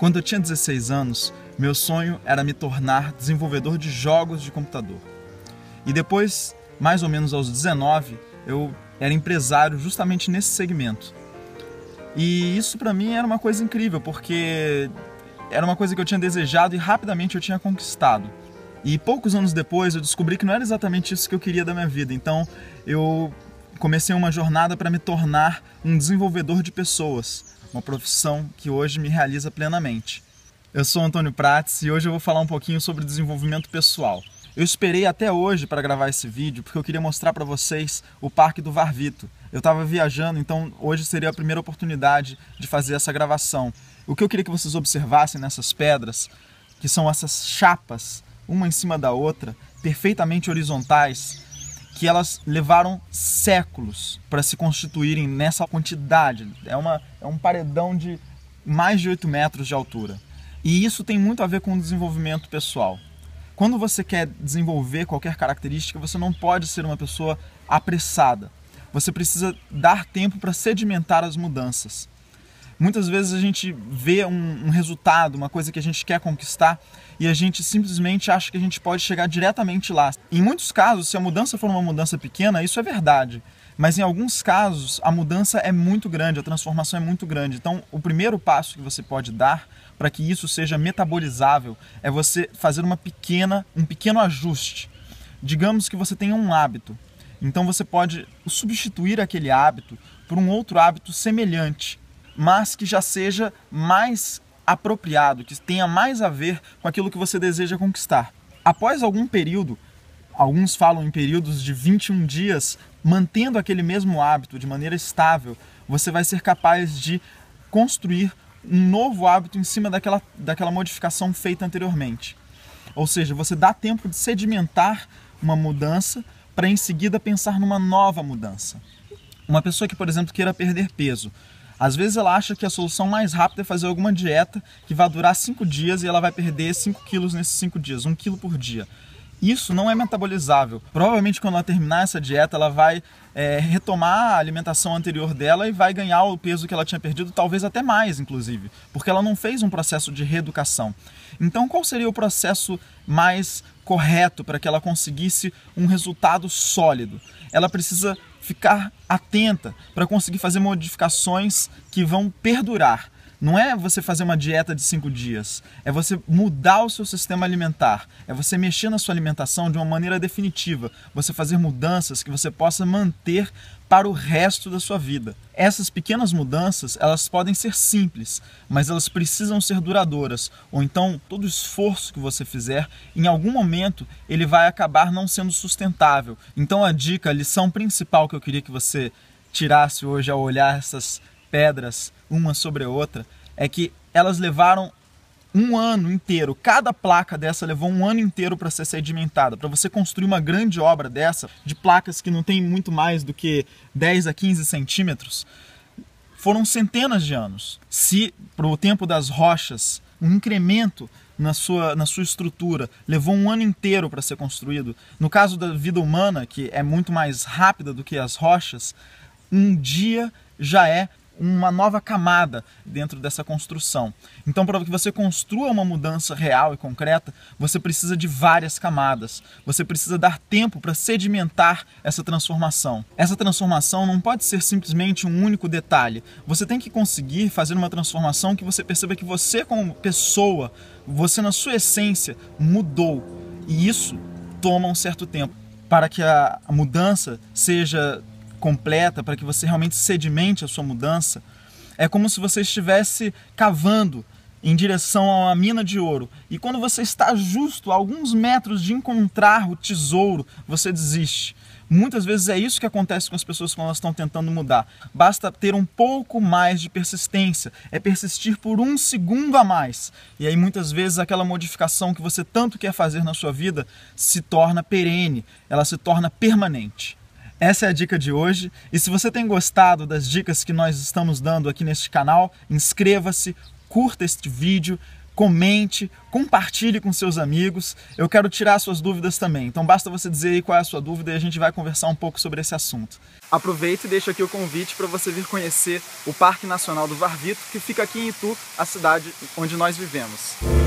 Quando eu tinha 16 anos, meu sonho era me tornar desenvolvedor de jogos de computador. E depois, mais ou menos aos 19, eu era empresário justamente nesse segmento. E isso para mim era uma coisa incrível, porque era uma coisa que eu tinha desejado e rapidamente eu tinha conquistado. E poucos anos depois eu descobri que não era exatamente isso que eu queria da minha vida. Então eu comecei uma jornada para me tornar um desenvolvedor de pessoas, uma profissão que hoje me realiza plenamente. Eu sou Antônio Prates e hoje eu vou falar um pouquinho sobre desenvolvimento pessoal. Eu esperei até hoje para gravar esse vídeo porque eu queria mostrar para vocês o Parque do Varvito. Eu estava viajando, então hoje seria a primeira oportunidade de fazer essa gravação. O que eu queria que vocês observassem nessas pedras, que são essas chapas, uma em cima da outra, perfeitamente horizontais, que elas levaram séculos para se constituírem nessa quantidade. É, uma, é um paredão de mais de 8 metros de altura. E isso tem muito a ver com o desenvolvimento pessoal. Quando você quer desenvolver qualquer característica, você não pode ser uma pessoa apressada. Você precisa dar tempo para sedimentar as mudanças. Muitas vezes a gente vê um, um, resultado, uma coisa que a gente quer conquistar e a gente simplesmente acha que a gente pode chegar diretamente lá. Em muitos casos, se a mudança for uma mudança pequena, isso é verdade. Mas em alguns casos, a mudança é muito grande, a transformação é muito grande. Então, o primeiro passo que você pode dar para que isso seja metabolizável é você fazer uma pequena, um pequeno ajuste. Digamos que você tenha um hábito. Então você pode substituir aquele hábito por um outro hábito semelhante, mas que já seja mais apropriado, que tenha mais a ver com aquilo que você deseja conquistar. Após algum período, alguns falam em períodos de 21 dias, mantendo aquele mesmo hábito de maneira estável, você vai ser capaz de construir um novo hábito em cima daquela, daquela modificação feita anteriormente. Ou seja, você dá tempo de sedimentar uma mudança para em seguida pensar numa nova mudança. Uma pessoa que, por exemplo, queira perder peso, às vezes ela acha que a solução mais rápida é fazer alguma dieta que vai durar 5 dias e ela vai perder 5 quilos nesses 5 dias, 1 quilo por dia isso não é metabolizável. Provavelmente quando ela terminar essa dieta, ela vai é, retomar a alimentação anterior dela e vai ganhar o peso que ela tinha perdido, talvez até mais, inclusive, porque ela não fez um processo de reeducação. Então, qual seria o processo mais correto para que ela conseguisse um resultado sólido? Ela precisa ficar atenta para conseguir fazer modificações que vão perdurar. Não é você fazer uma dieta de cinco dias, é você mudar o seu sistema alimentar, é você mexer na sua alimentação de uma maneira definitiva, você fazer mudanças que você possa manter para o resto da sua vida. Essas pequenas mudanças, elas podem ser simples, mas elas precisam ser duradouras, ou então todo esforço que você fizer, em algum momento ele vai acabar não sendo sustentável. Então a dica, a lição principal que eu queria que você tirasse hoje ao olhar essas pedras uma sobre a outra é que elas levaram um ano inteiro. Cada placa dessa levou um ano inteiro para ser sedimentada. Para você construir uma grande obra dessa, de placas que não tem muito mais do que 10 a 15 centímetros, foram centenas de anos. Se para o tempo das rochas, um incremento na sua, na sua estrutura levou um ano inteiro para ser construído, no caso da vida humana, que é muito mais rápida do que as rochas, um dia já é uma nova camada dentro dessa construção. Então, para que você construa uma mudança real e concreta, você precisa de várias camadas. Você precisa dar tempo para sedimentar essa transformação. Essa transformação não pode ser simplesmente um único detalhe. Você tem que conseguir fazer uma transformação que você perceba que você, como pessoa, você na sua essência mudou. E isso toma um certo tempo. Para que a mudança seja completa, para que você realmente sedimente a sua mudança, é como se você estivesse cavando em direção a uma mina de ouro. E quando você está justo a alguns metros de encontrar o tesouro, você desiste. Muitas vezes é isso que acontece com as pessoas quando elas estão tentando mudar. Basta ter um pouco mais de persistência, é persistir por um segundo a mais. E aí muitas vezes aquela modificação que você tanto quer fazer na sua vida se torna perene, ela se torna permanente. Essa é a dica de hoje. E se você tem gostado das dicas que nós estamos dando aqui neste canal, inscreva-se, curta este vídeo, comente, compartilhe com seus amigos. Eu quero tirar suas dúvidas também. Então basta você dizer aí qual é a sua dúvida e a gente vai conversar um pouco sobre esse assunto. Aproveite e deixo aqui o convite para você vir conhecer o Parque Nacional do Varvito, que fica aqui em Itu, a cidade onde nós vivemos.